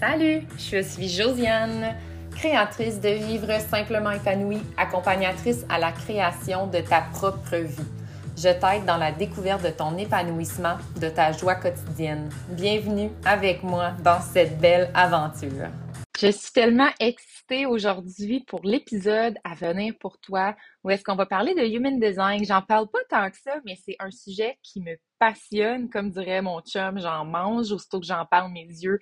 Salut, je suis Josiane, créatrice de Vivre simplement épanouie, accompagnatrice à la création de ta propre vie. Je t'aide dans la découverte de ton épanouissement, de ta joie quotidienne. Bienvenue avec moi dans cette belle aventure. Je suis tellement excitée aujourd'hui pour l'épisode à venir pour toi où est-ce qu'on va parler de Human Design. J'en parle pas tant que ça, mais c'est un sujet qui me comme dirait mon chum, j'en mange. Aussitôt que j'en parle, mes yeux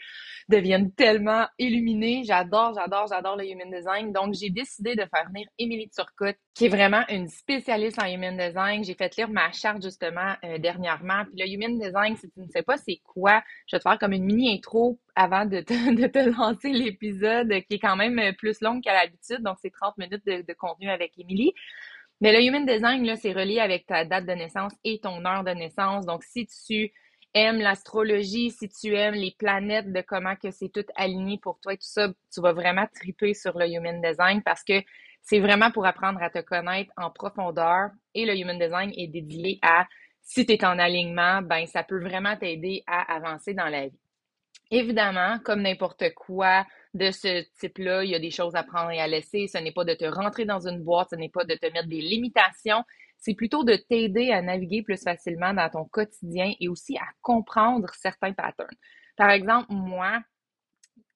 deviennent tellement illuminés. J'adore, j'adore, j'adore le Human Design. Donc, j'ai décidé de faire venir Émilie Turcotte, qui est vraiment une spécialiste en Human Design. J'ai fait lire ma charte, justement, euh, dernièrement. Puis le Human Design, si tu ne sais pas c'est quoi, je vais te faire comme une mini intro avant de te, lancer l'épisode, qui est quand même plus long qu'à l'habitude. Donc, c'est 30 minutes de, de contenu avec Émilie. Mais le Human Design, c'est relié avec ta date de naissance et ton heure de naissance. Donc, si tu aimes l'astrologie, si tu aimes les planètes, de comment que c'est tout aligné pour toi et tout ça, tu vas vraiment triper sur le Human Design parce que c'est vraiment pour apprendre à te connaître en profondeur. Et le Human Design est dédié à, si tu es en alignement, ben ça peut vraiment t'aider à avancer dans la vie. Évidemment, comme n'importe quoi, de ce type-là, il y a des choses à prendre et à laisser. Ce n'est pas de te rentrer dans une boîte, ce n'est pas de te mettre des limitations, c'est plutôt de t'aider à naviguer plus facilement dans ton quotidien et aussi à comprendre certains patterns. Par exemple, moi,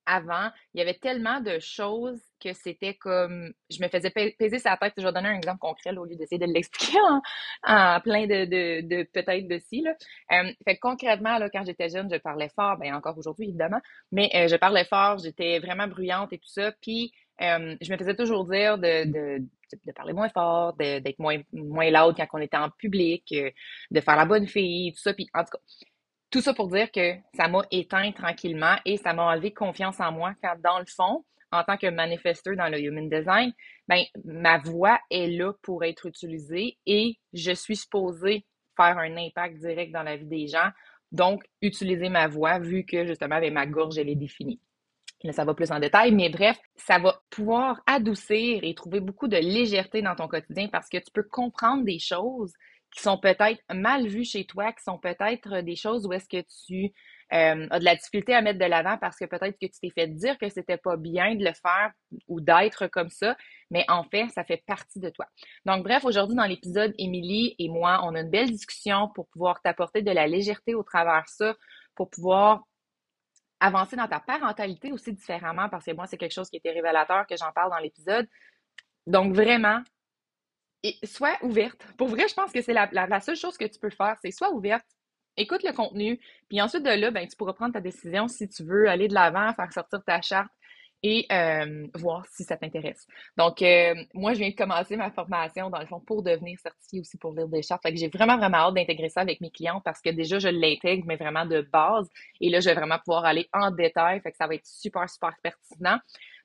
avant, il y avait tellement de choses que c'était comme je me faisais peser sa tête. Je vais donner un exemple concret au lieu d'essayer de l'expliquer en, plein de, de, peut-être de si. Là. Euh, fait concrètement, quand j'étais jeune, je parlais fort, ben encore aujourd'hui évidemment, mais euh, je parlais fort, j'étais vraiment bruyante et tout ça. Puis euh, je me faisais toujours dire de, de, parler moins fort, d'être moins, moins loud quand on était en public, de faire la bonne fille, tout ça. Puis en tout cas, tout ça pour dire que ça m'a éteint tranquillement et ça m'a enlevé confiance en moi quand, dans le fond, en tant que manifesteur dans le Human Design, ben, ma voix est là pour être utilisée et je suis supposée faire un impact direct dans la vie des gens. Donc, utiliser ma voix vu que justement, avec ma gorge, elle est définie. Là, ça va plus en détail, mais bref, ça va pouvoir adoucir et trouver beaucoup de légèreté dans ton quotidien parce que tu peux comprendre des choses qui sont peut-être mal vues chez toi, qui sont peut-être des choses où est-ce que tu euh, as de la difficulté à mettre de l'avant parce que peut-être que tu t'es fait dire que c'était pas bien de le faire ou d'être comme ça, mais en fait, ça fait partie de toi. Donc, bref, aujourd'hui, dans l'épisode, Émilie et moi, on a une belle discussion pour pouvoir t'apporter de la légèreté au travers ça, pour pouvoir avancer dans ta parentalité aussi différemment, parce que moi, c'est quelque chose qui était révélateur que j'en parle dans l'épisode. Donc, vraiment, et sois ouverte. Pour vrai, je pense que c'est la, seule chose que tu peux faire, c'est sois ouverte, écoute le contenu, puis ensuite de là, ben, tu pourras prendre ta décision si tu veux aller de l'avant, faire sortir ta charte et euh, voir si ça t'intéresse. Donc, euh, moi, je viens de commencer ma formation, dans le fond, pour devenir certifiée aussi pour lire des chartes. J'ai vraiment, vraiment hâte d'intégrer ça avec mes clients parce que déjà, je l'intègre, mais vraiment de base. Et là, je vais vraiment pouvoir aller en détail. Fait que ça va être super, super pertinent.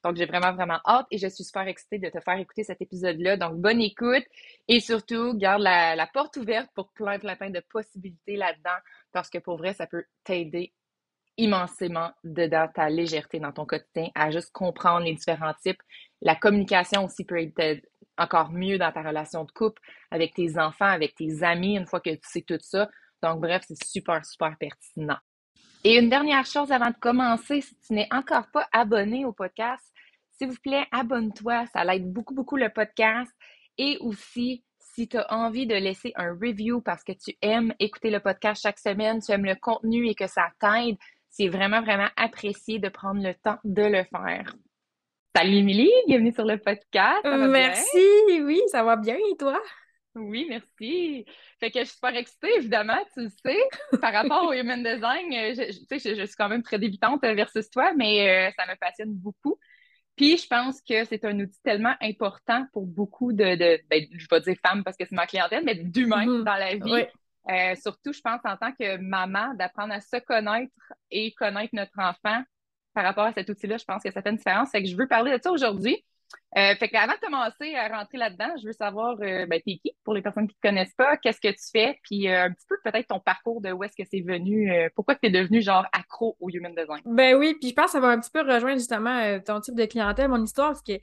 Donc, j'ai vraiment, vraiment hâte et je suis super excitée de te faire écouter cet épisode-là. Donc, bonne écoute et surtout, garde la, porte ouverte pour plein, plein, plein de possibilités là-dedans parce que pour vrai, ça peut t'aider immensément dedans ta légèreté dans ton quotidien, à juste comprendre les différents types. La communication aussi peut être encore mieux dans ta relation de couple, avec tes enfants, avec tes amis, une fois que tu sais tout ça. Donc, bref, c'est super, super pertinent. Et une dernière chose avant de commencer, si tu n'es encore pas abonné au podcast, s'il vous plaît, abonne-toi. Ça l'aide beaucoup, beaucoup le podcast. Et aussi, si tu as envie de laisser un review parce que tu aimes écouter le podcast chaque semaine, tu aimes le contenu et que ça t'aide, c'est vraiment, vraiment apprécié de prendre le temps de le faire. Salut Émilie, bienvenue sur le podcast. Merci, oui, ça va bien et toi? Oui, merci. Fait que je suis super excitée, évidemment, tu le sais. Par rapport au Human Design, euh, je, je, je, suis quand même très débutante versus toi, mais euh, ça me passionne beaucoup. Puis je pense que c'est un outil tellement important pour beaucoup de, de ben, je vais dire femmes parce que c'est ma clientèle, mais d'humains mm-hmm. dans la vie. Euh, surtout, je pense, en tant que maman, d'apprendre à se connaître et connaître notre enfant par rapport à cet outil-là, je pense que ça fait une différence. Fait que je veux parler de ça aujourd'hui. Euh, fait qu'avant de commencer à rentrer là-dedans, je veux savoir, euh, ben, t'es qui pour les personnes qui ne te connaissent pas, qu'est-ce que tu fais, puis euh, un petit peu peut-être ton parcours de où est-ce que c'est venu, pourquoi tu es devenu genre accro au human design? Ben oui, puis je pense que ça va un petit peu rejoindre justement ton type de clientèle, mon histoire, parce que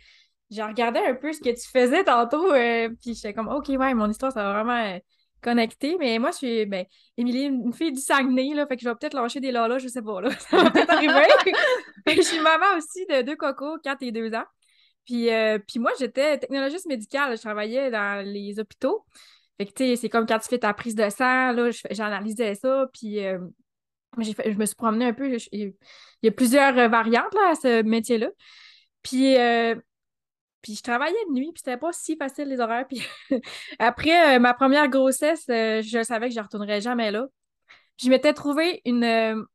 j'ai regardé un peu ce que tu faisais tantôt, puis j'étais comme, OK, ouais, mon histoire, ça va vraiment connecté. Mais moi, je suis, ben, Émilie, une fille du Saguenay, là, fait que je vais peut-être lâcher des là je sais pas, là. Ça va peut-être arriver. je suis maman aussi de deux cocos, 4 et 2 ans. Puis, euh, puis moi, j'étais technologiste médicale. Je travaillais dans les hôpitaux. Fait que, c'est comme quand tu fais ta prise de sang, là, j'analysais ça. Puis, euh, je me suis promenée un peu. il y a plusieurs variantes là, à ce métier-là. Puis, puis je travaillais de nuit, puis c'était pas si facile les horaires. Puis après ma première grossesse, je savais que je ne retournerais jamais là. Je m'étais trouvé une,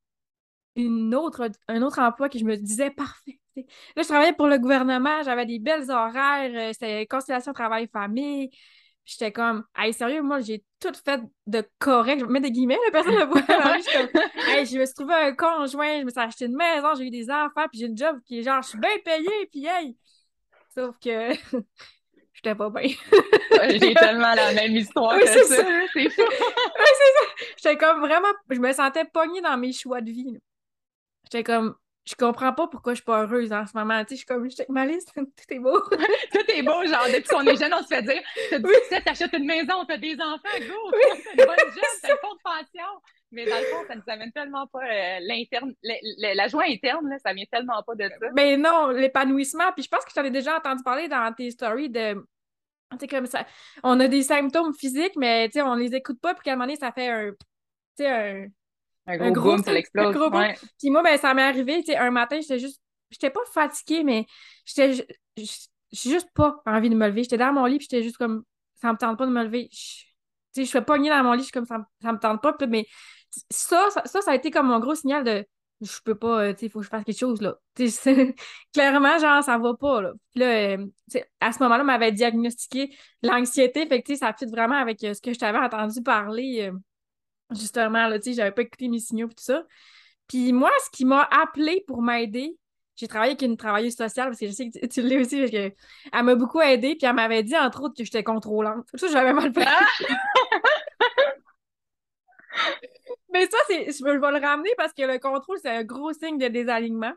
une autre, un autre emploi que je me disais parfait. Là, je travaillais pour le gouvernement, j'avais des belles horaires, euh, c'était conciliation travail-famille. J'étais comme, hey, sérieux, moi, j'ai tout fait de correct. Je mets des guillemets, la personne le voit. je, je me suis trouvé un conjoint, je me suis acheté une maison, j'ai eu des enfants, puis j'ai une job qui est genre, je suis bien payée, puis hey! Sauf que j'étais pas bien. j'ai tellement la même histoire que ça. C'est fou. c'est ça. J'étais comme vraiment, je me sentais pognée dans mes choix de vie. J'étais comme, je comprends pas pourquoi je suis pas heureuse en ce moment. Tu sais, je suis comme, je check ma liste, tout est beau. tout est beau, genre, depuis qu'on est jeune, on se fait dire, t'as 17, t'achètes une maison, t'as des enfants, go! Oui, t'as une bonne job, t'as une de pension. Mais dans le fond, ça nous amène tellement pas euh, l'interne, la joie interne, là, ça vient tellement pas de ça. Mais non, l'épanouissement. Puis je pense que tu avais déjà entendu parler dans tes stories de. Tu sais, comme ça. On a des symptômes physiques, mais tu sais, on les écoute pas, puis qu'à un moment donné, ça fait un. Tu sais, un un gros, un gros boom, ça l'explose. Ouais. Puis moi, ben, ça m'est arrivé, un matin, j'étais juste. J'étais pas fatiguée, mais j'étais. Juste pas envie de me lever. J'étais dans mon lit, puis j'étais juste comme. Ça me tente pas de me lever. Je fais pogner dans mon lit, je suis comme ça, ça me tente pas. Mais ça, ça, ça, a été comme mon gros signal de je peux pas, euh, tu sais, il faut que je fasse quelque chose, là. clairement, genre, ça va pas, là. Puis là, euh, à ce moment-là, on m'avait diagnostiqué l'anxiété, fait que, ça fit vraiment avec euh, ce que je t'avais entendu parler justement, là, tu sais, j'avais pas écouté mes signaux et tout ça. Puis moi, ce qui m'a appelé pour m'aider, j'ai travaillé avec une travailleuse sociale parce que je sais que tu, l'as aussi, parce que elle m'a beaucoup aidé, puis elle m'avait dit, entre autres, que j'étais contrôlante. Ça, j'avais mal pris. Ah! Mais ça, c'est, je vais le ramener parce que le contrôle, c'est un gros signe de désalignement.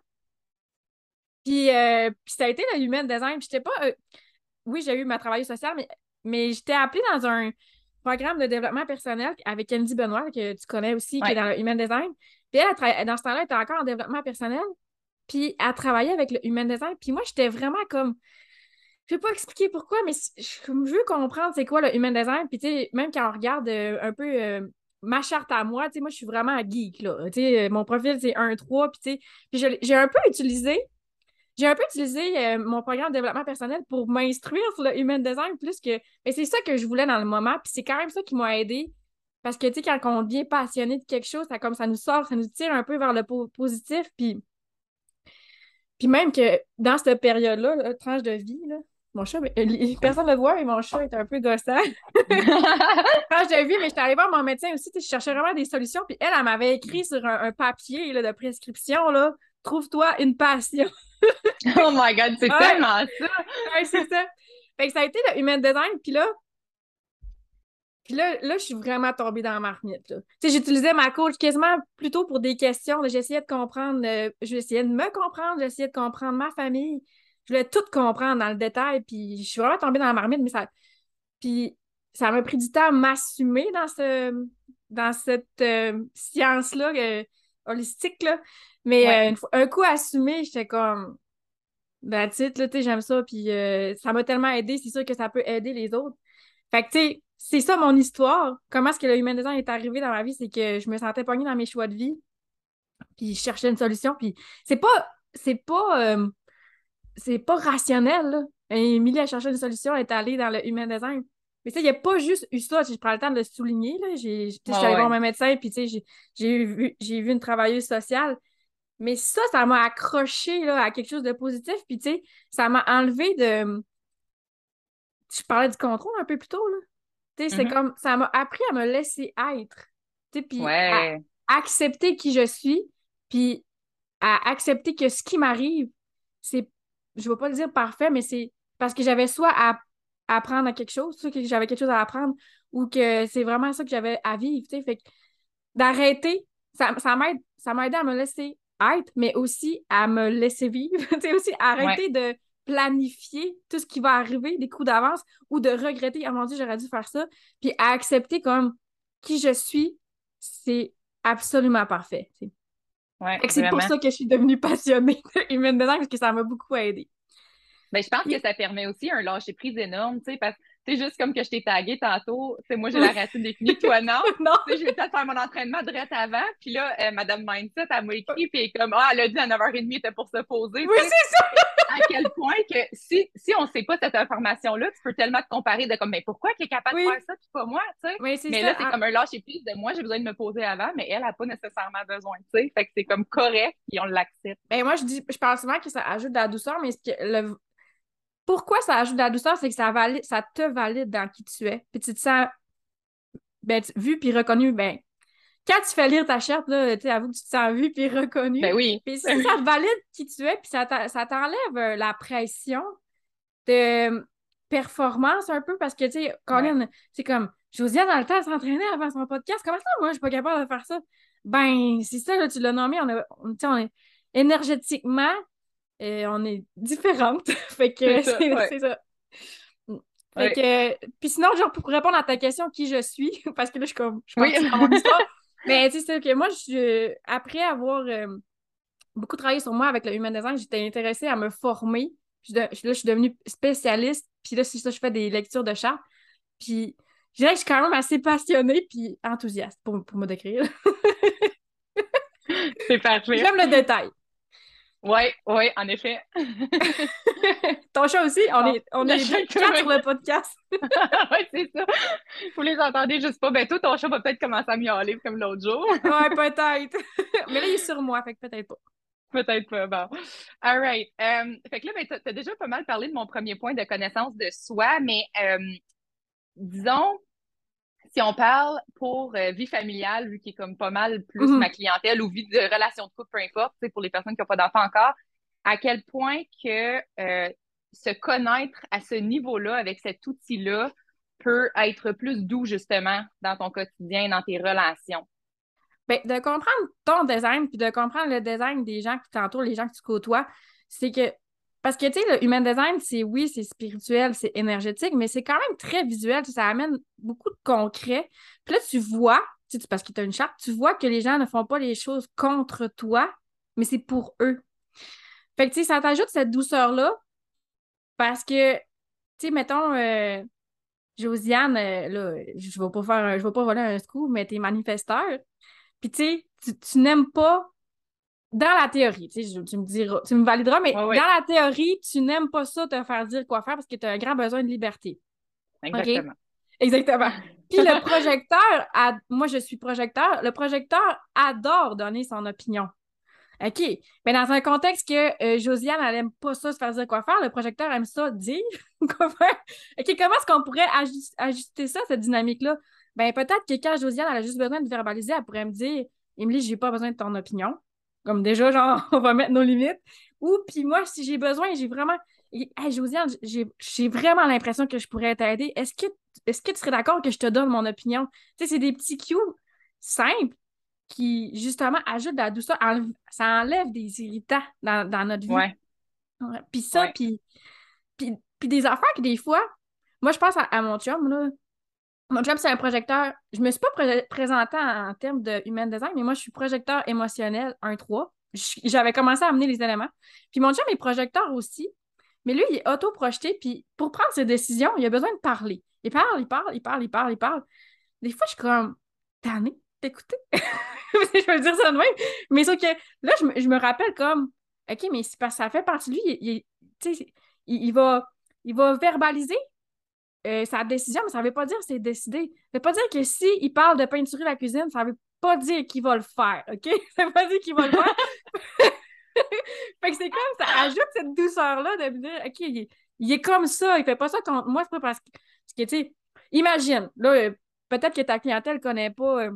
Puis, euh, puis ça a été le human design. J'étais pas. Euh, oui, j'ai eu ma travailleuse sociale, mais, mais j'étais appelée dans un, programme de développement personnel avec Candy Benoît, que tu connais aussi, qui est dans le Human Design. Puis elle, dans ce temps-là, elle était encore en développement personnel. Puis elle travaillait avec le Human Design. Puis moi, j'étais vraiment comme. Je ne vais pas expliquer pourquoi, mais je, veux comprendre c'est quoi le Human Design. Puis tu sais, même quand on regarde euh, un peu euh, ma charte à moi, tu sais, moi, je suis vraiment geek, là. Tu sais, mon profil, c'est 1-3. Puis tu sais, j'ai un peu utilisé j'ai un peu utilisé euh, mon programme de développement personnel pour m'instruire sur le human design plus que. Mais c'est ça que je voulais dans le moment. Puis c'est quand même ça qui m'a aidé. Parce que, tu sais, quand on devient passionné de quelque chose, ça, comme ça nous sort, ça nous tire un peu vers le positif. Puis, puis même que dans cette période-là, tranche de vie, là, mon chat, euh, personne ne le voit, mais mon chat est un peu gossant. tranche de vie, mais j'étais allée voir mon médecin aussi, je cherchais vraiment des solutions. Puis elle, elle m'avait écrit sur un, papier là, de prescription, là, trouve-toi une passion. oh my God, c'est tellement ça! ouais, c'est ça. Fait que ça a été le human design, puis là, puis là, là, je suis vraiment tombée dans la marmite. Tu sais, j'utilisais ma coach quasiment plutôt pour des questions. J'essayais de comprendre, euh, j'essayais de me comprendre, j'essayais de comprendre ma famille. Je voulais tout comprendre dans le détail, puis je suis vraiment tombée dans la marmite, mais ça... Puis ça m'a pris du temps à m'assumer dans, ce, dans cette euh, science-là euh, holistique, là. Mais euh, un coup assumé, j'étais comme, ben, tu sais, j'aime ça, puis euh, ça m'a tellement aidé, c'est sûr que ça peut aider les autres. Fait que, tu sais, c'est ça mon histoire. Comment est-ce que le human design est arrivé dans ma vie? C'est que je me sentais pognée dans mes choix de vie, puis je cherchais une solution, puis c'est pas, c'est pas, euh, c'est pas rationnel, là. Émilie a cherché une solution, elle est allée dans le human design. Mais ça, il n'y a pas juste eu ça, je prends le temps de le souligner. Là. J'ai, j'étais allée voir mon médecin, puis j'ai, j'ai, vu, j'ai vu une travailleuse sociale. Mais ça, ça m'a accroché là, à quelque chose de positif. Puis, tu sais, ça m'a enlevé de. Je parlais du contrôle un peu plus tôt, là. Tu sais, c'est mm-hmm. comme. Ça m'a appris à me laisser être. Tu sais, puis à accepter qui je suis, puis à accepter que ce qui m'arrive, c'est. Je ne vais pas le dire parfait, mais c'est parce que j'avais soit à apprendre à quelque chose, soit que j'avais quelque chose à apprendre, ou que c'est vraiment ça que j'avais à vivre, tu sais. Fait d'arrêter, ça, ça m'aide ça m'a aidé à me laisser être, mais aussi à me laisser vivre. tu aussi arrêter de planifier tout ce qui va arriver, des coups d'avance, ou de regretter, ah mon Dieu, j'aurais dû faire ça, puis à accepter comme qui je suis, c'est absolument parfait. Ouais, c'est pour ça que je suis devenue passionnée de human design parce que ça m'a beaucoup aidé. Ben, je pense que ça permet aussi un lâcher prise énorme, tu sais, parce que c'est juste comme que je t'ai tagué tantôt, c'est moi j'ai la racine définie, toi non. non. je vais peut-être faire mon entraînement direct avant, puis là, euh, Madame Mindset, elle m'a écrit, puis elle est comme, ah, elle a dit à 9h30, était pour se poser. Oui, c'est ça! à quel point que si, si on ne sait pas cette information-là, tu peux tellement te comparer de comme, mais pourquoi qu'elle est capable de faire ça, puis pas moi, tu sais? Oui, mais là, c'est comme un lâcher prise de moi, j'ai besoin de me poser avant, mais elle n'a pas nécessairement besoin, tu sais. Fait que c'est comme correct, puis on l'accepte. Ben, moi, je dis, je pense souvent que ça ajoute de la douceur, mais que le, pourquoi ça ajoute de la douceur? C'est que ça, valide, ça te valide dans qui tu es. Puis tu te sens ben, vu puis reconnu. Ben, quand tu fais lire ta charte, là, tu avoue que tu te sens vu puis reconnu. Ben oui. Puis ça valide qui tu es, puis ça t'enlève euh, la pression de performance un peu parce que, tu sais, Colin, c'est comme Josiane dans le temps s'entraîner avant son podcast. Comment ça, moi, je suis pas capable de faire ça? Ben, c'est ça, là, tu l'as nommé, on, on, on est énergétiquement, et on est différentes. fait que c'est ça. Fait que, puis sinon, genre, pour répondre à ta question, qui je suis, parce que là, je suis comme, je mon histoire. Mais tu sais, que moi, je, après avoir euh, beaucoup travaillé sur moi avec le Human Design, j'étais intéressée à me former. Je, là, je suis devenue spécialiste. Puis là, c'est ça, je fais des lectures de chats. Puis je dirais que je suis quand même assez passionnée puis enthousiaste pour, pour me décrire. c'est parfait. J'aime le détail. Oui, oui, en effet. Ton chat aussi, on est, on est quatre sur le podcast. oui, c'est ça. Vous les entendez juste pas. Ben, toi, ton chat va peut-être commencer à miauler comme l'autre jour. ouais, peut-être. Mais là, il est sur moi, fait que peut-être pas. Peut-être pas, bon. All right. Euh, fait que là, ben, tu as déjà pas mal parlé de mon premier point de connaissance de soi, mais euh, disons, si on parle pour euh, vie familiale, vu qu'il est comme pas mal plus mhm. ma clientèle ou vie de relation de couple, peu importe, pour les personnes qui n'ont pas d'enfants encore, à quel point que euh, se connaître à ce niveau-là, avec cet outil-là, peut être plus doux justement dans ton quotidien, dans tes relations? Bien, de comprendre ton design, puis de comprendre le design des gens qui t'entourent, les gens que tu côtoies, c'est que parce que, tu sais, le human design, c'est oui, c'est spirituel, c'est énergétique, mais c'est quand même très visuel. Ça amène beaucoup de concret. Puis là, tu vois, parce que tu as une charte, tu vois que les gens ne font pas les choses contre toi, mais c'est pour eux. Fait que, tu sais, ça t'ajoute cette douceur-là parce que, tu sais, mettons, euh, Josiane, euh, là, je ne vais pas faire, je vais pas voler un scoop, mais tu es manifesteur. Puis, tu sais, tu n'aimes pas dans la théorie, tu, sais, tu me diras, tu me valideras, mais dans la théorie, tu n'aimes pas ça te faire dire quoi faire parce que tu as un grand besoin de liberté. Exactement. Exactement. Puis le projecteur, moi je suis projecteur, le projecteur adore donner son opinion. OK? Mais dans un contexte que euh, Josiane, elle n'aime pas ça, se faire dire quoi faire, le projecteur aime ça dire quoi faire. OK, comment est-ce qu'on pourrait ajuster ça, cette dynamique-là? Ben peut-être que quand Josiane, elle a juste besoin de verbaliser, elle pourrait me dire Émilie, j'ai pas besoin de ton opinion. Comme déjà, genre, on va mettre nos limites. Ou, puis moi, si j'ai besoin, j'ai vraiment. Hey, Josiane, j'ai vraiment l'impression que je pourrais t'aider. Est-ce que, est que tu serais d'accord que je te donne mon opinion? Tu sais, c'est des petits cues simples qui, justement, ajoutent de la douceur. ça enlève des irritants dans, notre vie. Ouais. Puis ça, puis, puis, des affaires que des fois, moi, je pense à, mon chum, là. Mon chum, c'est un projecteur. Je me suis pas présenté en, termes de human design, mais moi, je suis projecteur émotionnel 1-3. J'avais commencé à amener les éléments. Puis mon chum est projecteur aussi, mais lui, il est auto-projeté. Puis pour prendre ses décisions, il a besoin de parler. Il parle, il parle, il parle, il parle, il parle. Des fois, je suis comme, tanné d'écouter. je veux dire ça de même. Mais sauf que là, je me, rappelle comme, OK, mais parce que ça fait partie de lui. Il, il, il, va, il va verbaliser euh, sa décision, mais ça ne veut pas dire que c'est décidé. Ça ne veut pas dire que s'il il parle de peinturer la cuisine, ça ne veut pas dire qu'il va le faire, OK? Ça ne veut pas dire qu'il va le faire. fait que c'est comme ça ajoute cette douceur-là de me dire, OK, il est, comme ça, il fait pas ça contre moi, c'est pas parce que, tu sais, imagine, là, euh, peut-être que ta clientèle ne connaît pas euh,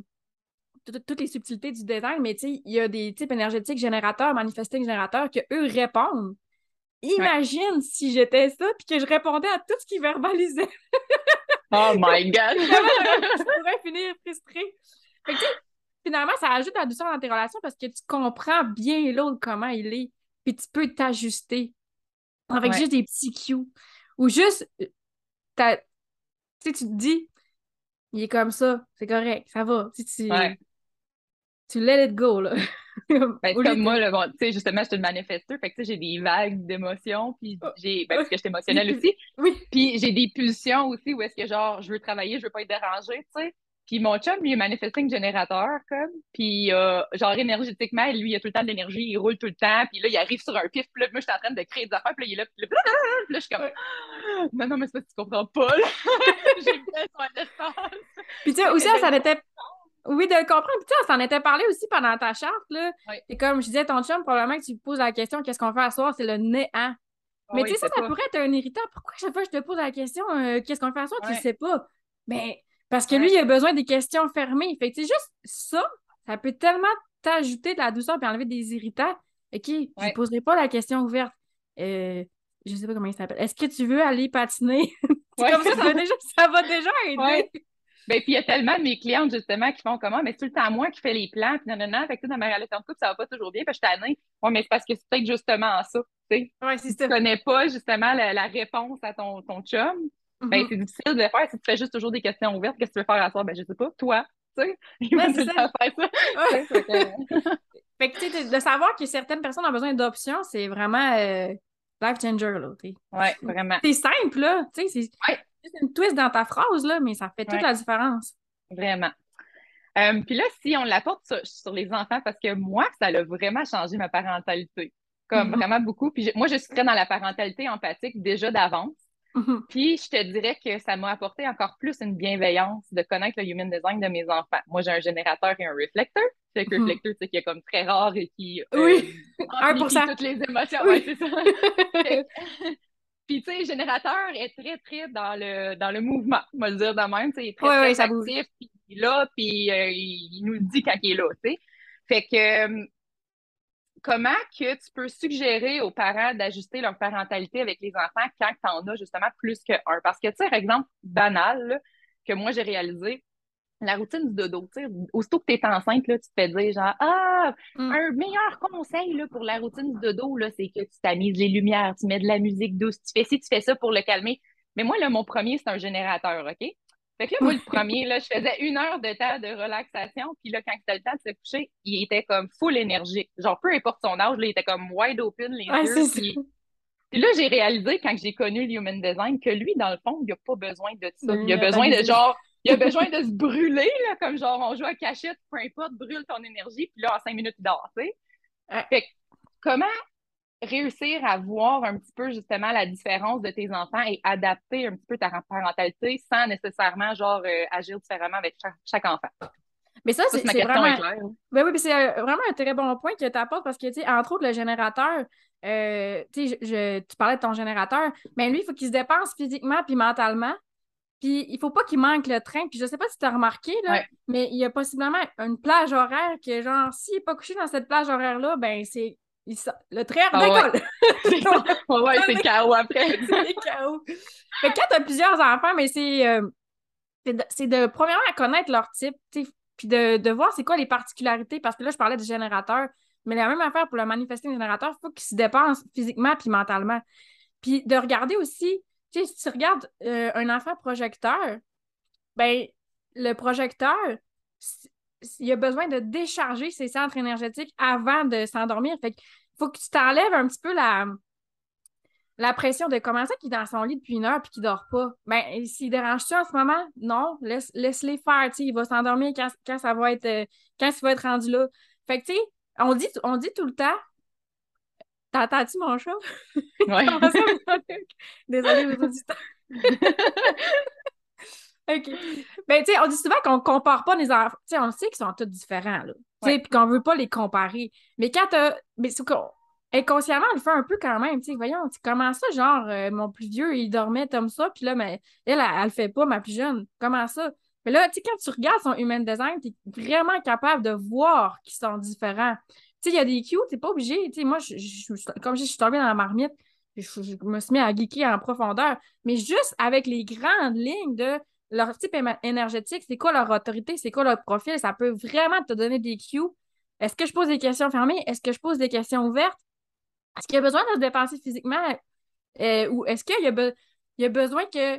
toutes les subtilités du design, mais il y a des types énergétiques générateurs, manifesting générateurs, que eux répondent Imagine si j'étais ça puis que je répondais à tout ce qu'ils verbalisait. oh my God! je pourrais finir frustrée. finalement, ça ajoute la douceur dans tes relations parce que tu comprends bien l'autre comment il est, puis tu peux t'ajuster avec juste des petits cues. Ou juste, tu sais, tu te dis, il est comme ça, c'est correct, ça va. Tu, tu, tu let it go, là. Ben, comme de- moi, là, bon, tu sais, justement, je suis une manifesteur, fait que tu sais, j'ai des vagues d'émotions, puis Oh, j'ai, ben, parce que je suis émotionnelle aussi, Oui. puis j'ai des pulsions aussi où est-ce que, genre, je veux travailler, je veux pas être dérangée, tu sais. Puis mon chum, lui, est manifesting générateur, comme, puis euh, genre, énergétiquement, lui, il a tout le temps de l'énergie, il roule tout le temps, puis là, il arrive sur un pif, puis là, moi, je suis en train de créer des affaires, puis là, il est là, puis là, puis là, je suis comme, non, non, mais c'est parce que tu comprends pas, j'ai besoin d'espace. Puis tu sais, aussi, ça en était... Oui, de le comprendre. Puis tu sais, en était parlé aussi pendant ta charte, là. Oui. Et comme je disais, ton chum, probablement que tu lui poses la question, qu'est-ce qu'on fait à soir, c'est le néant. Mais Oui, tu sais, ça, ça pas- pourrait être un irritant. Pourquoi chaque fois que je te pose la question, euh, qu'est-ce qu'on fait à soir, tu le sais pas? Ben, parce que Ouais. lui, il a besoin des questions fermées. Fait que tu sais, juste ça, ça peut tellement t'ajouter de la douceur et enlever des irritants. OK, je ne poserai pas la question ouverte. Euh, je sais pas comment il s'appelle. Est-ce que tu veux aller patiner? C'est comme ça, ça va déjà, ça va déjà aider. Ben, puis il y a tellement de mes clientes, justement, qui font comment, mais c'est tout le temps moi qui fais les plans, puis non, non, non, fait que dans ma relation de couple, ça va pas toujours bien, puis je suis. Ouais, mais c'est parce que c'est peut-être justement ça, tu sais. Ouais, c'est Si ça. tu connais pas, justement, la, la réponse à ton, ton chum, ben, Mhm. c'est difficile de le faire si tu fais juste toujours des questions ouvertes. Qu'est-ce que tu veux faire à soir? Ben, je sais pas. Toi, tu sais. Il Ouais, c'est ça. faire ça. fait que- sais, de savoir que certaines personnes ont besoin d'options, c'est vraiment euh, life changer, là, tu sais. Ouais, vraiment. C'est simple, là, tu sais, c'est Ouais. Juste une twist dans ta phrase, là, mais ça fait toute Ouais. la différence. Vraiment. Euh, puis là, si on l'apporte sur, sur les enfants, parce que moi, ça a vraiment changé ma parentalité. Comme Mhm. vraiment beaucoup. Puis moi, je suis très dans la parentalité empathique déjà d'avance. Mhm. Puis je te dirais que ça m'a apporté encore plus une bienveillance de connaître le human design de mes enfants. Moi, j'ai un générateur et un réflecteur. Fait que Mhm. réflecteur, c'est qui est comme très rare et qui Oui. amplifie 1%. toutes les émotions. Oui. Ouais, c'est ça. Puis, tu sais, générateur est très, très dans le, dans le mouvement, on va le dire de même. Il est très, ça bouge. actif, puis il est là, puis euh, il, il nous le dit quand il est là, tu sais. Fait que, euh, comment que tu peux suggérer aux parents d'ajuster leur parentalité avec les enfants quand tu en as justement plus qu'un? Parce que, tu sais, par exemple, banal, là, que moi j'ai réalisé, la routine du dodo, tu sais, aussitôt que tu es enceinte, là, tu te fais dire genre, ah, Mm. un meilleur conseil là, pour la routine du dodo, c'est que tu tamises les lumières, tu mets de la musique douce, tu fais ci, tu fais ça pour le calmer. Mais moi, là, mon premier, c'est un générateur, OK? Fait que là, moi, le premier, là, je faisais une heure de temps de relaxation, puis là, quand c'était le temps de se coucher, il était comme full énergique. Genre, peu importe son âge, là, il était comme wide open, les Ouais, yeux. Puis, puis là, j'ai réalisé, quand j'ai connu le Human Design, que lui, dans le fond, il a pas besoin de ça. De Il a besoin de genre, il a besoin de se brûler, là, comme genre, on joue à cachette, peu importe, brûle ton énergie, puis là, en cinq minutes, il dort, tu sais. Ouais. Fait que, comment réussir à voir un petit peu justement la différence de tes enfants et adapter un petit peu ta parentalité sans nécessairement genre euh, agir différemment avec chaque, chaque enfant? Mais ça, Ça, c'est vraiment... claire. Ben oui, c'est euh, vraiment un très bon point que tu apportes parce que, tu sais, entre autres, le générateur, euh, je- je- tu parlais de ton générateur, mais lui, il faut qu'il se dépense physiquement puis mentalement. Puis il faut pas qu'il manque le train. Puis je sais pas si tu as remarqué, là, Ouais. mais il y a possiblement une plage horaire que, genre, s'il n'est pas couché dans cette plage horaire-là, ben c'est. le train Ah décolle. Ouais, ouais, c'est le chaos après. c'est chaos. Fait quand tu as plusieurs enfants, mais c'est euh, c'est de, premièrement, connaître leur type, tu sais, puis de, de voir c'est quoi les particularités, parce que là, je parlais du générateur, mais la même affaire pour le manifesting générateur, il faut qu'il se dépense physiquement puis mentalement. Puis de regarder aussi, tu sais, si tu regardes euh, un enfant projecteur, ben le projecteur, il a besoin de décharger ses centres énergétiques avant de s'endormir. Fait qu'il faut que tu t'enlèves un petit peu la, la pression de comment ça qu'il est dans son lit depuis une heure puis qu'il dort pas. Ben, s'il dérange-tu en ce moment? Non, laisse, laisse-les faire, il va s'endormir quand, quand ça va être euh, quand il va être rendu là. Fait que tu sais, on dit, on dit tout le temps. T'entends-tu mon chat? Ouais. Monique? Désolée aux auditeurs. OK. Ben, tu sais, on dit souvent qu'on compare pas les enfants. Tu sais, on sait qu'ils sont tous différents, là. Tu sais, puis qu'on veut pas les comparer. Mais quand t'as. Mais c'est qu'on. Inconsciemment, on le fait un peu quand même. Tu sais, voyons, tu sais, comment ça, genre, euh, mon plus vieux, il dormait comme ça, puis là, mais, elle, elle, elle le fait pas, ma plus jeune. Comment ça? Mais là, tu sais, quand tu regardes son human design, t'es vraiment capable de voir qu'ils sont différents. Sais, il y a des cues, t'es pas obligé. Tu moi, je, comme je, suis tombée dans la marmite, je, me suis mis à geeker en profondeur. Mais juste avec les grandes lignes de leur type énergétique, c'est quoi leur autorité, c'est quoi leur profil, ça peut vraiment te donner des cues. Est-ce que je pose des questions fermées? Est-ce que je pose des questions ouvertes? Est-ce qu'il y a besoin de se dépenser physiquement? Euh, ou est-ce qu'il y a, a besoin que,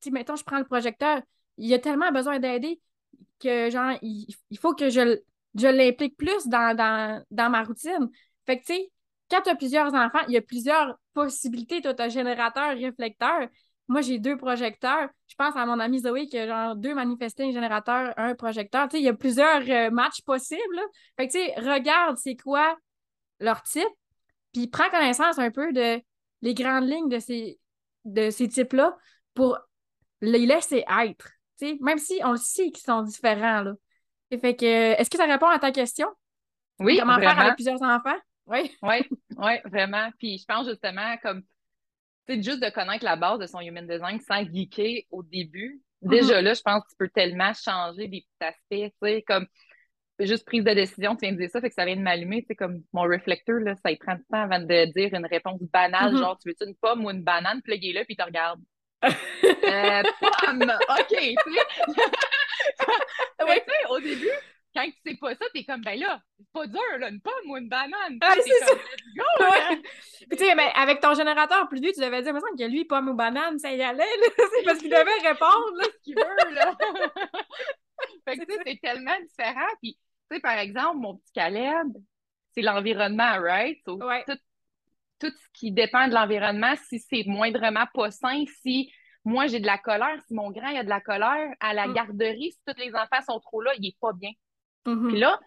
tu mettons, je prends le projecteur, il y a tellement besoin d'aider que, genre, il, il faut que je, je l'implique plus dans, dans, dans ma routine. Fait que, tu sais, quand tu as plusieurs enfants, il y a plusieurs possibilités. Tu as générateur, réflecteur. Moi, j'ai deux projecteurs. Je pense à mon ami Zoé qui a genre deux manifestants, un générateur, un projecteur. Tu sais, il y a plusieurs euh, matchs possibles. Fait que, tu sais, regarde c'est quoi leur type, puis prends connaissance un peu de les grandes lignes de ces, de ces types-là pour les laisser être. Tu sais, même si on le sait qu'ils sont différents. Là. Fait que, est-ce que ça répond à ta question? Oui, Comment vraiment. faire avec plusieurs enfants? Oui. Oui, oui, vraiment. Puis je pense justement comme c'est juste de connaître la base de son human design sans geeker au début. Déjà là, je pense que tu peux tellement changer des petits aspects, tu sais, comme juste prise de décision, tu viens de dire ça, fait que ça vient de m'allumer, tu sais, comme mon réflecteur, là, ça il prend du temps avant de dire une réponse banale, Mhm. genre, tu veux-tu une pomme ou une banane, là, puis te regarde. Euh, pomme! OK, tu sais. Mais tu sais, au début, quand tu sais pas ça, t'es comme, ben là, c'est pas dur, là, une pomme ou une banane. Ah, c'est let's go. Ouais. Puis, tu sais, ben, avec ton générateur plus vieux, tu devais dire, il me semble que lui, pomme ou banane, ça y allait, là. C'est parce qu'il devait répondre, là. ce qu'il veut, là? fait que, tu sais, c'est tellement différent. Puis, tu sais, par exemple, mon petit Caleb, c'est l'environnement, right? So, Ouais. tout, tout ce qui dépend de l'environnement, si c'est moindrement pas sain, si moi j'ai de la colère, si mon grand il a de la colère, à la Mm. garderie, si tous les enfants sont trop là, il est pas bien. Mhm. Puis là,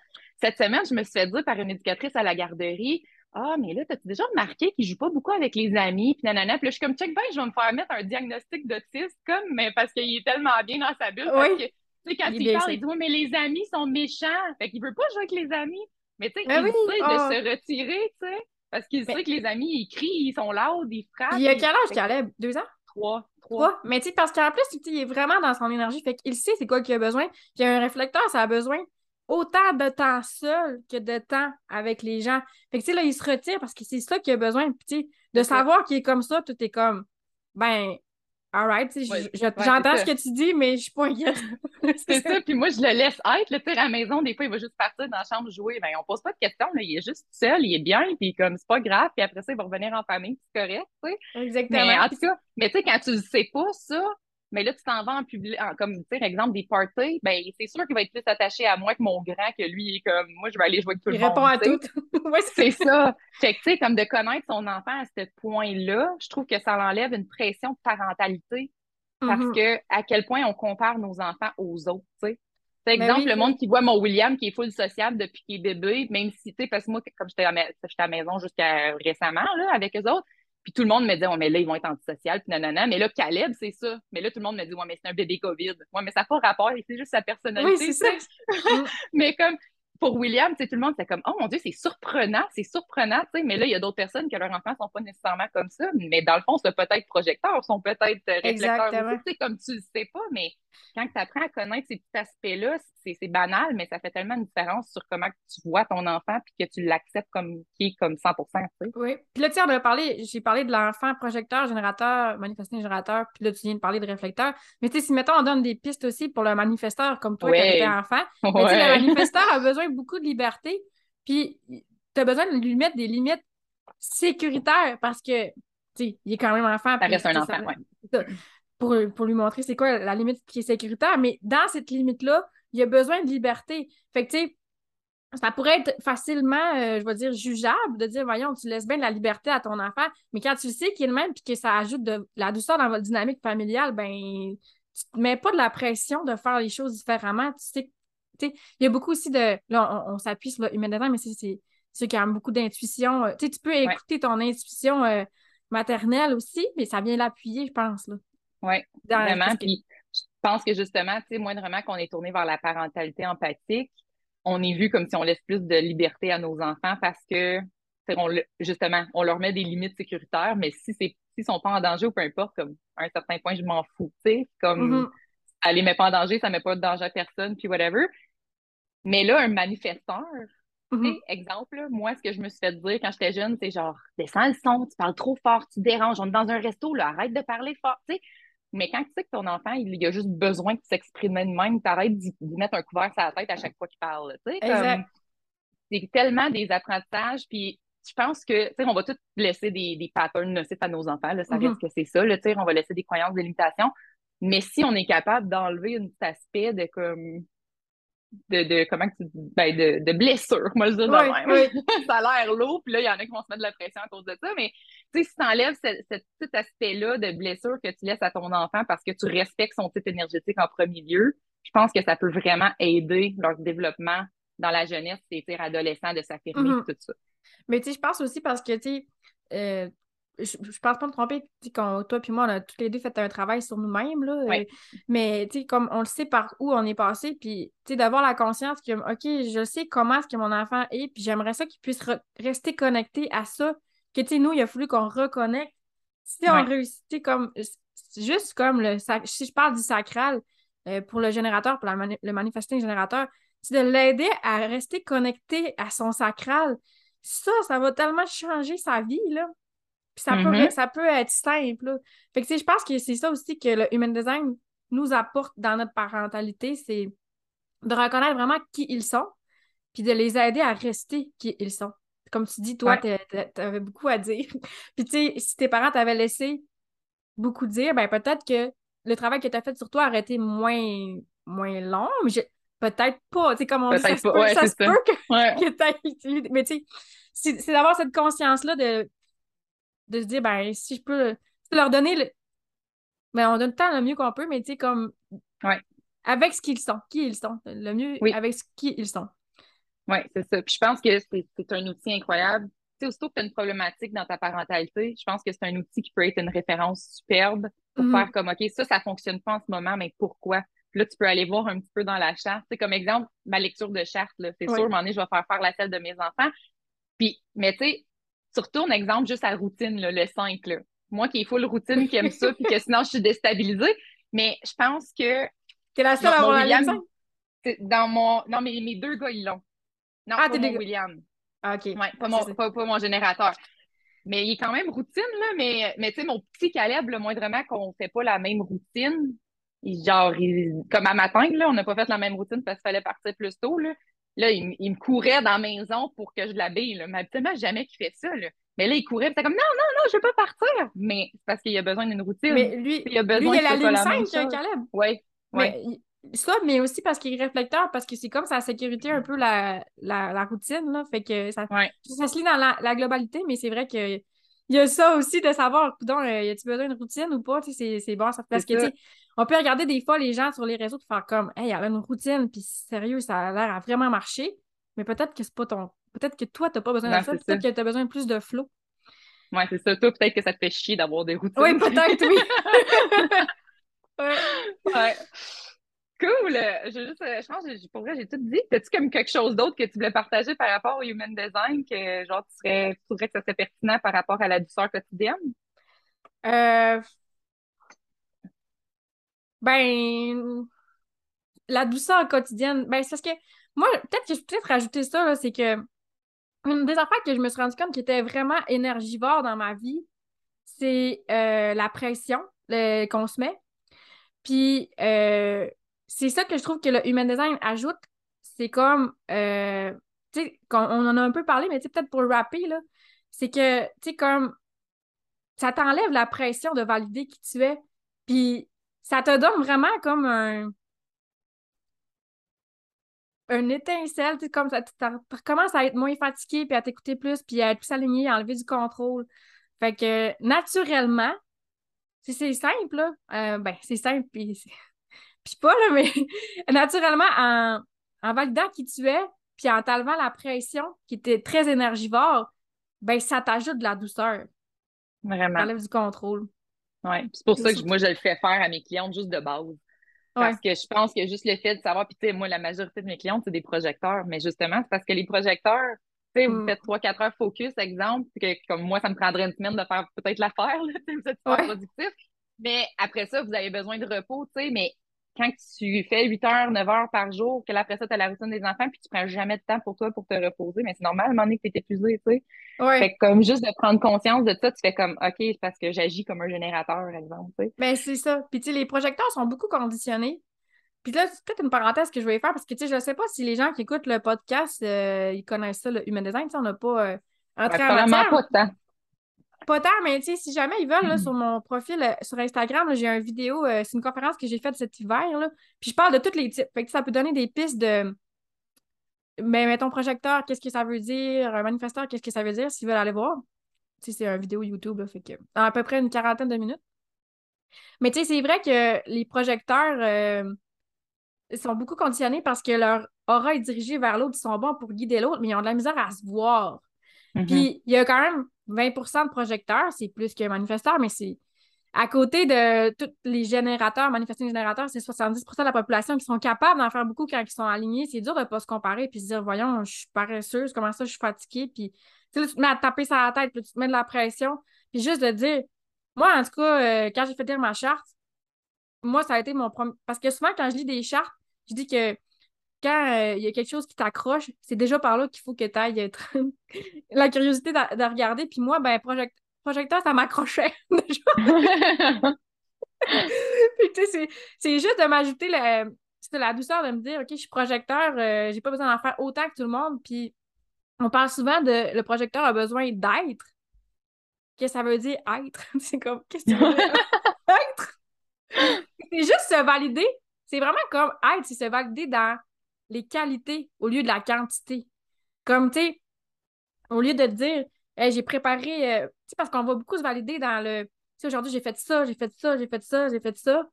cette semaine, je me suis fait dire par une éducatrice à la garderie Ah, mais là, t'as-tu déjà remarqué qu'il joue pas beaucoup avec les amis? Puis nanana. Puis là, je suis comme, check, ben, je vais me faire mettre un diagnostic d'autisme, comme, mais parce qu'il est tellement bien dans sa bulle. Parce que, tu sais, quand Il parle, il dit, oui, mais les amis sont méchants. Fait qu'il veut pas jouer avec les amis. Mais tu sais, Ben il oui, sait ah. de se retirer, tu sais. Parce qu'il Mais- sait que les amis, ils crient, ils sont loud, ils frappent. Il a ils- quel âge, Caleb? Deux ans? Trois. Mais tu sais, parce qu'en plus, il est vraiment dans son énergie. Fait qu'il sait c'est quoi qu'il a besoin. Puis un réflecteur, ça a besoin autant de temps seul que de temps avec les gens. Fait que tu sais, là, il se retire parce que c'est ça qu'il a besoin. Puis tu sais, de savoir qu'il est comme ça, tout est comme, ben, Ouais, ouais, j'entends ce que tu dis, mais je suis pas inquiète. C'est ça, puis moi, je le laisse être. Là, tu sais, à la maison, des fois, il va juste partir dans la chambre jouer. Ben, on pose pas de questions, là. il est juste seul, il est bien, puis comme c'est pas grave, puis après ça, il va revenir en famille, c'est correct, tu sais. Exactement. Mais en tout cas, mais tu sais, quand tu le sais pas, ça, mais là, tu t'en vas en public, en- comme, tu sais, exemple, des parties, ben, c'est sûr qu'il va être plus attaché à moi que mon grand, que lui, il est comme, moi, je vais aller jouer avec tout il le monde. répond à tout. ouais, c'est ça. Fait que, tu sais, comme de connaître son enfant à ce point-là, je trouve que ça l'enlève une pression de parentalité parce Mhm. que à quel point on compare nos enfants aux autres, tu sais. Par Ben exemple, oui. le monde qui voit mon William qui est full sociable depuis qu'il est bébé, même si, tu sais, parce que moi, comme j'étais à, ma- à la maison jusqu'à récemment, là, avec eux autres, puis tout le monde me disait, ouais, mais là, ils vont être antisociaux, puis nanana. Mais là, Caleb, c'est ça. Mais là, tout le monde me dit, ouais, mais c'est un bébé COVID. Ouais, mais ça n'a pas rapport, c'est juste sa personnalité. Oui, c'est ça. mais comme, pour William, tu tout le monde, c'est comme, oh mon Dieu, c'est surprenant, c'est surprenant, tu sais. Mais là, il y a d'autres personnes que leurs enfants sont pas nécessairement comme ça. Mais dans le fond, c'est peut-être projecteurs, sont peut-être réflecteurs aussi, tu comme tu le sais pas. Mais quand tu apprends à connaître ces petits aspects-là, c'est banal, mais ça fait tellement une différence sur comment tu vois ton enfant puis que tu l'acceptes comme qui est comme 100 tu sais. Oui. Puis là, tu sais, on a parlé, j'ai parlé de l'enfant projecteur, générateur, manifestant, générateur, puis là, tu viens de parler de réflecteur. Mais tu sais, si, mettons, on donne des pistes aussi pour le manifesteur, comme toi, Ouais. quand t'étais enfant, mais tu le manifesteur a besoin beaucoup de liberté, puis tu as besoin de lui mettre des limites sécuritaires parce que, tu sais, il est quand même enfant. Ça reste un enfant, ça. Pour, pour lui montrer c'est quoi la limite qui est sécuritaire, mais dans cette limite-là, il a besoin de liberté. Fait que, tu sais, ça pourrait être facilement, euh, je vais dire, jugeable de dire, voyons, tu laisses bien de la liberté à ton enfant, mais quand tu le sais qu'il est le même puis que ça ajoute de la douceur dans votre dynamique familiale, ben, tu te mets pas de la pression de faire les choses différemment. Tu sais, tu sais, il y a beaucoup aussi de, là, on, on s'appuie sur le humain mais c'est, c'est, quand même beaucoup d'intuition. Euh, Tu sais, tu peux écouter ton intuition euh, maternelle aussi, mais ça vient l'appuyer, je pense. Oui, vraiment. parce que- Puis je pense que justement, tu sais, moindrement qu'on est tourné vers la parentalité empathique, on est vu comme si on laisse plus de liberté à nos enfants parce que, on, justement, on leur met des limites sécuritaires, mais si c'est s'ils sont pas en danger ou peu importe, comme à un certain point, je m'en fous, tu sais, comme Mhm. elle les met pas en danger, ça met pas de danger à personne, puis whatever. Mais là, un manifesteur, sais, exemple, là, moi, ce que je me suis fait dire quand j'étais jeune, c'est genre, descends le son, tu parles trop fort, tu déranges, on est dans un resto, là, arrête de parler fort, tu sais. Mais quand tu sais que ton enfant, il, il a juste besoin de s'exprimer de même, t'arrêtes d'y mettre un couvert sur la tête à chaque fois qu'il parle, tu sais. C'est tellement des apprentissages, puis je pense que, tu sais, on va tous laisser des, des patterns nocifs à nos enfants, là, ça Mhm. reste que c'est ça, là, tu sais, on va laisser des croyances, des limitations. Mais si on est capable d'enlever un petit aspect de comme de, de comment tu ben de, de blessures, moi je dis de même. ça a l'air lourd, puis là, il y en a qui vont se mettre de la pression à cause de ça, mais tu sais, si tu enlèves ce, petit aspect-là de blessure que tu laisses à ton enfant parce que tu respectes son type énergétique en premier lieu, je pense que ça peut vraiment aider leur développement dans la jeunesse, c'est adolescent, de s'affirmer, mm-hmm. tout ça. Mais tu sais, je pense aussi parce que, tu sais, euh, je, je pense pas me tromper, quand toi puis moi, on a tous les deux fait un travail sur nous-mêmes, là. Euh, mais, tu sais, comme on le sait par où on est passé, puis, tu sais, d'avoir la conscience que, OK, je sais comment est-ce que mon enfant est, puis j'aimerais ça qu'il puisse rester connecté à ça, que, tu sais, nous, il a fallu qu'on reconnecte. Si on réussit, comme, juste comme le, si je parle du sacral, euh, pour le générateur, pour le manifesting générateur, c'est de l'aider à rester connecté à son sacral. Ça, ça va tellement changer sa vie, là. Puis ça, peut, mm-hmm. ça peut être simple. Fait que, je pense que c'est ça aussi que le Human Design nous apporte dans notre parentalité, c'est de reconnaître vraiment qui ils sont, puis de les aider à rester qui ils sont. Comme tu dis, toi, tu avais beaucoup à dire. puis, tu sais, si tes parents t'avaient laissé beaucoup dire, ben peut-être que le travail que tu as fait sur toi aurait été moins, moins long, mais peut-être pas. Tu sais, comme on dit, ça, se peut, ça se peut que, Mais tu sais, c'est d'avoir cette conscience-là de de se dire, ben, si je peux leur donner le. Ben, on donne le temps le mieux qu'on peut, mais tu sais, comme. Ouais. Avec ce qu'ils sont, qui ils sont. Le mieux avec ce qui ils sont. Oui, c'est ça. Puis je pense que c'est un outil incroyable. Tu sais, aussitôt que tu as une problématique dans ta parentalité, je pense que c'est un outil qui peut être une référence superbe pour mm-hmm. faire comme, OK, ça, ça fonctionne pas en ce moment, mais pourquoi? Puis là, tu peux aller voir un petit peu dans la charte. C'est comme exemple, ma lecture de charte, c'est sûr, à un moment donné, je vais faire faire la selle de mes enfants. Puis, mais tu sais, tu retournes, exemple, juste à la routine, le 5. Là. Moi qui ai full routine, qui aime ça, puis que sinon je suis déstabilisée. Mais je pense que. T'es la seule à avoir la Dans mon. Non, mais mes deux gars, ils l'ont. Non, ah, pas mon William. Ah, OK. Ouais, pas, mon, pas, mon générateur. Mais il est quand même routine, là. Mais, mais tu sais, mon petit Caleb, le moindrement qu'on ne fait pas la même routine, genre, comme à matin, là, on n'a pas fait la même routine parce qu'il fallait partir plus tôt, là. Là, il, me courait dans la maison pour que je l'habille. Mais habituellement, jamais qu'il fait ça. Là. Mais là, il courait, c'était comme non, non, non, je veux pas partir. Mais c'est parce qu'il a besoin d'une routine. Mais lui, il a besoin lui, il a la ligne 5, Caleb? Oui. Mais ça, mais aussi parce qu'il est réflecteur, parce que c'est comme sa sécurité un peu la, la, la routine. Là. Fait que ça, ça se lit dans la, la globalité, mais c'est vrai que il y a ça aussi de savoir, donc, euh, y a-tu besoin d'une routine ou pas? C'est bon, ça, parce que, tu sais, on peut regarder des fois les gens sur les réseaux de faire comme, hey, il y a une routine, puis sérieux, ça a l'air à vraiment marcher, mais peut-être que c'est pas ton. Peut-être que toi, t'as pas besoin de ça, peut-être que tu as besoin de plus de flow. Oui, c'est ça. Toi, peut-être que ça te fait chier d'avoir des routines. Oui, peut-être, oui. ouais. ouais. Cool! Je, juste, je pense que pour vrai, j'ai tout dit. As-tu comme quelque chose d'autre que tu voulais partager par rapport au human design que genre tu, serais, tu trouverais que ça serait pertinent par rapport à la douceur quotidienne? Euh, ben, la douceur quotidienne, ben, c'est parce que moi, peut-être que je peux peut-être rajouter ça, c'est que une des affaires que je me suis rendu compte qui était vraiment énergivore dans ma vie, c'est euh, la pression qu'on se met. Puis, euh, c'est ça que je trouve que le human design ajoute. C'est comme, euh, tu sais, on en a un peu parlé, mais peut-être pour rapper, là, c'est que, tu sais, comme, ça t'enlève la pression de valider qui tu es. Puis, ça te donne vraiment comme un, un étincelle, comme ça, tu recommences à être moins fatigué, puis à t'écouter plus, puis à être plus aligné, à enlever du contrôle. Fait que, naturellement, c'est simple, là, euh, ben, c'est simple, puis, puis pas, là, mais naturellement, en, en validant qui tu es, puis en t'enlevant la pression qui était très énergivore, ben, ça t'ajoute de la douceur. Vraiment. Ça enlève du contrôle. Oui, c'est pour ça que moi, je le fais faire à mes clientes juste de base. Parce que je pense que juste le fait de savoir, puis tu sais, moi, la majorité de mes clientes, c'est des projecteurs, mais justement, c'est parce que les projecteurs, tu sais, vous mm. faites 3-4 heures focus, exemple, que comme moi, ça me prendrait une semaine de faire peut-être l'affaire, vous êtes pas productif. Mais après ça, vous avez besoin de repos, tu sais, mais quand tu fais 8 heures, 9 heures par jour, que après ça, tu as la routine des enfants, puis tu prends jamais de temps pour toi pour te reposer, mais c'est normal à un moment donné que tu es épuisé, tu sais. Fait que comme juste de prendre conscience de ça, tu fais comme, OK, c'est parce que j'agis comme un générateur, par exemple, tu sais. Ben, c'est ça. Puis, tu sais, les projecteurs sont beaucoup conditionnés. Puis là, c'est peut-être une parenthèse que je vais faire parce que, tu sais, je sais pas si les gens qui écoutent le podcast, euh, ils connaissent ça, le Human Design, on n'a pas euh, entré en matière. pas de temps. Pas tant, mais tu sais, si jamais ils veulent, là, sur mon profil euh, sur Instagram, j'ai une vidéo, c'est une conférence que j'ai faite cet hiver, là, puis je parle de tous les types. Fait que ça peut donner des pistes de mais mettons projecteur, qu'est-ce que ça veut dire? Un manifesteur, qu'est-ce que ça veut dire? S'ils veulent aller voir. Tu sais, c'est une vidéo YouTube, là, fait que dans à peu près une quarantaine de minutes. Mais tu sais, c'est vrai que les projecteurs euh, sont beaucoup conditionnés parce que leur aura est dirigée vers l'autre, ils sont bons pour guider l'autre, mais ils ont de la misère à se voir. Mhm. Puis il y a quand même 20% de projecteurs, c'est plus qu'un manifesteur, mais c'est à côté de tous les générateurs, manifestants générateurs, c'est 70% de la population qui sont capables d'en faire beaucoup quand ils sont alignés. C'est dur de ne pas se comparer puis se dire, voyons, je suis paresseuse, comment ça, je suis fatiguée. Puis là, tu te mets à taper sur la tête, puis tu te mets de la pression. Puis juste de dire, moi, en tout cas, euh, quand j'ai fait lire ma charte, moi, ça a été mon premier. Parce que souvent, quand je lis des chartes, je dis que quand euh, il y a quelque chose qui t'accroche, c'est déjà par là qu'il faut que tu ailles être la curiosité de, de regarder. Puis moi, ben, project projecteur, ça m'accrochait déjà. Puis tu sais, c'est juste de m'ajouter la, la douceur de me dire, OK, je suis projecteur, euh, j'ai pas besoin d'en faire autant que tout le monde. Puis on parle souvent de le projecteur a besoin d'être. Qu'est-ce que ça veut dire être? c'est comme, qu'est-ce que ça veut dire? être! C'est juste se valider. C'est vraiment comme être, c'est se valider dans les qualités au lieu de la quantité. Comme, tu sais, au lieu de dire, j'ai préparé, euh, tu sais, parce qu'on va beaucoup se valider dans le, tu sais, aujourd'hui, j'ai fait ça, j'ai fait ça, j'ai fait ça, j'ai fait ça.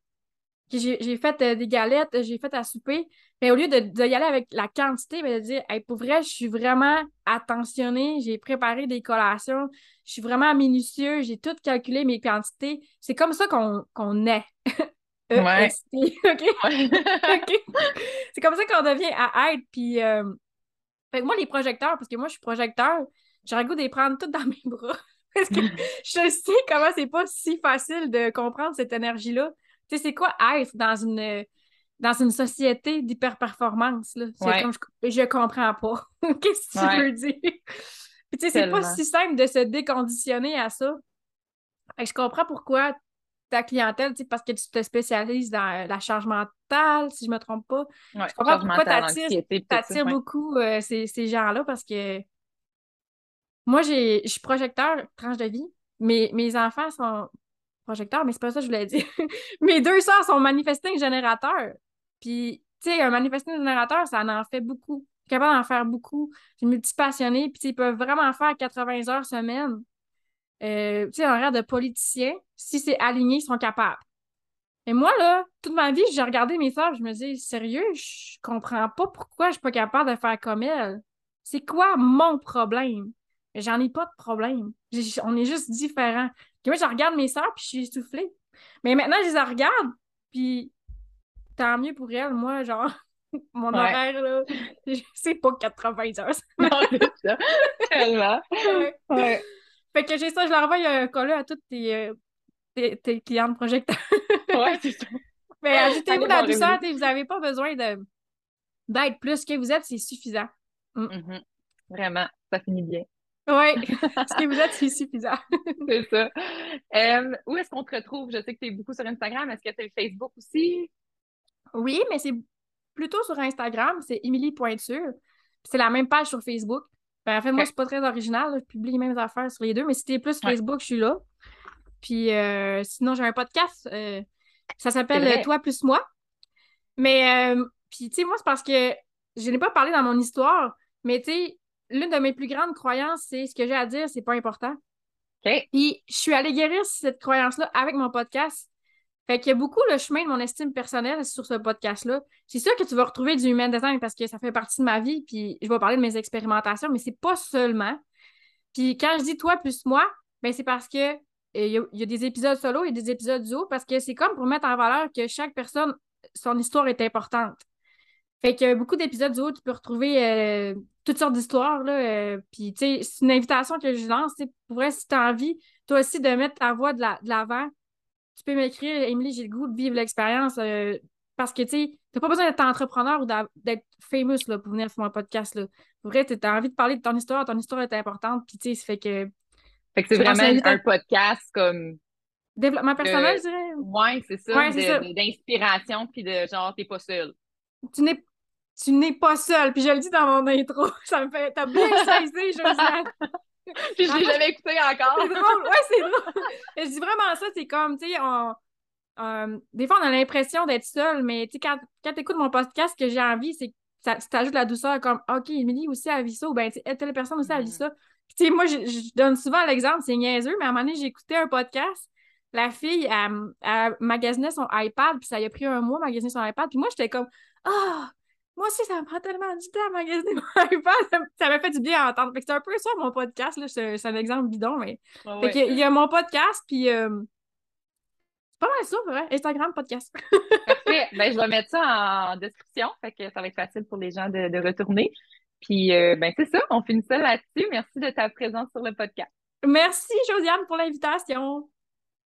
J'ai fait euh, des galettes, j'ai fait à souper. Mais au lieu de, aller avec la quantité, mais de dire, pour vrai, je suis vraiment attentionnée, j'ai préparé des collations, je suis vraiment minutieux, j'ai tout calculé mes quantités. C'est comme ça qu'on est. E ouais. OK? C'est comme ça qu'on devient à être. Puis, euh, fait que moi, les projecteurs, parce que moi, je suis projecteur, j'aurais le goût de les prendre toutes dans mes bras. Parce que je sais comment c'est pas si facile de comprendre cette énergie-là. Tu sais, c'est quoi être dans une, dans une société d'hyper-performance? C'est comme je, je comprends pas. Qu'est-ce que tu veux dire? Puis tu sais, c'est pas si simple de se déconditionner à ça. Fait que je comprends pourquoi ta clientèle, parce que tu te spécialises dans la charge mentale, si je me trompe pas. je comprends pourquoi tu attires, beaucoup euh, ces, ces gens-là parce que moi, je suis projecteur, tranche de vie. mais mes enfants sont projecteurs, mais c'est pas ça que je voulais dire. mes deux sœurs sont manifesting générateurs. Puis, tu sais, un manifesting générateur, ça en fait beaucoup. Je suis capable d'en faire beaucoup. Je suis multipassionnée. Puis, ils peuvent vraiment faire 80 heures semaine. Euh, tu sais, rêve de politicien, si c'est aligné, ils sont capables. Et moi, là, toute ma vie, j'ai regardé mes sœurs, je me dis, sérieux, je comprends pas pourquoi je suis pas capable de faire comme elles. C'est quoi mon problème? J'en ai pas de problème. on est juste différents. moi, je regarde mes soeurs, puis je suis essoufflée. Mais maintenant, je les regarde, puis tant mieux pour elles. Moi, genre, mon horaire, là, c'est pas 80 heures. non, c'est ça. Tellement. Ouais. Fait que j'ai ça, je leur envoie un collet à toutes tes, tes, tes clients de projecteurs. ouais, c'est ça. Mais ajoutez-vous la douceur, vous n'avez pas besoin de d'être plus que vous êtes, c'est suffisant. Mm. Mm-hmm. Vraiment, ça finit bien. Oui, ce que vous êtes, c'est suffisant. c'est ça. Euh, où est-ce qu'on te retrouve? Je sais que tu es beaucoup sur Instagram. Est-ce que tu es Facebook aussi? Oui, mais c'est plutôt sur Instagram. C'est Émilie Pointure. C'est la même page sur Facebook. Ben, en fait, moi, je suis pas très original. Je publie les mêmes affaires sur les deux, mais si tu es plus Facebook, je suis là. Puis euh, sinon, j'ai un podcast. Euh, ça s'appelle Toi plus moi. Mais, puis, tu sais, moi, c'est parce que je n'ai pas parlé dans mon histoire, mais tu sais, l'une de mes plus grandes croyances, c'est ce que j'ai à dire, c'est pas important. Puis je suis allée guérir cette croyance-là avec mon podcast. Fait qu'il y a beaucoup le chemin de mon estime personnelle sur ce podcast-là. C'est sûr que tu vas retrouver du human design parce que ça fait partie de ma vie, puis je vais parler de mes expérimentations, mais c'est pas seulement. Puis quand je dis toi plus moi, ben c'est parce que il y, a, des épisodes solo et des épisodes duo parce que c'est comme pour mettre en valeur que chaque personne, son histoire est importante. Fait qu'il y a beaucoup d'épisodes duo, tu peux retrouver euh, toutes sortes d'histoires. Euh, puis, tu sais, c'est une invitation que je lance. Pour vrai, si tu as envie, toi aussi, de mettre ta voix de l'avant, tu peux m'écrire, Émilie, j'ai le goût de vivre l'expérience. Euh, parce que, tu sais, t'as pas besoin d'être entrepreneur ou d'être famous là, pour venir faire un podcast. Là. Pour vrai, tu as envie de parler de ton histoire, ton histoire est importante. Puis, tu sais, ça fait que. Fait que c'est vraiment un podcast comme. Développement personnel, je dirais. Ouais, c'est ça. D'inspiration, puis de genre, t'es pas seul. Tu n'es tu n'es pas seule. Puis je le dis dans mon intro. Ça me fait. T'as bien saisi, Josiane. Puis je l'ai jamais écouté encore. C'est drôle. Ouais, c'est drôle. je dis vraiment ça, c'est comme, tu sais, on. Euh, des fois, on a l'impression d'être seul, mais tu sais, quand, quand tu écoutes mon podcast, ce que j'ai envie, c'est ça, t'ajoutes la douceur comme OK, Émilie aussi a vu ça, ou bien telle personne aussi a vu Mhm. ça. Puis, tu sais, moi, je, je donne souvent l'exemple, c'est niaiseux, mais à un moment donné, j'ai écouté un podcast. La fille, elle, elle magasinait son iPad, puis ça a pris un mois magasiner son iPad. Puis moi, j'étais comme Ah, moi aussi, ça me prend tellement du temps à magasiner mon iPad. Ça m'a fait du bien à entendre. C'est un peu ça, mon podcast. là. C'est un exemple bidon, mais. Ouais, Fait ouais. que, il y a mon podcast, puis. euh, C'est pas mal ça. Instagram, podcast. Parfait. Ben, je vais mettre ça en description, fait que ça va être facile pour les gens de, de retourner. Puis, euh, ben, c'est ça, on finit ça là-dessus. Merci de ta présence sur le podcast. Merci, Josiane, pour l'invitation.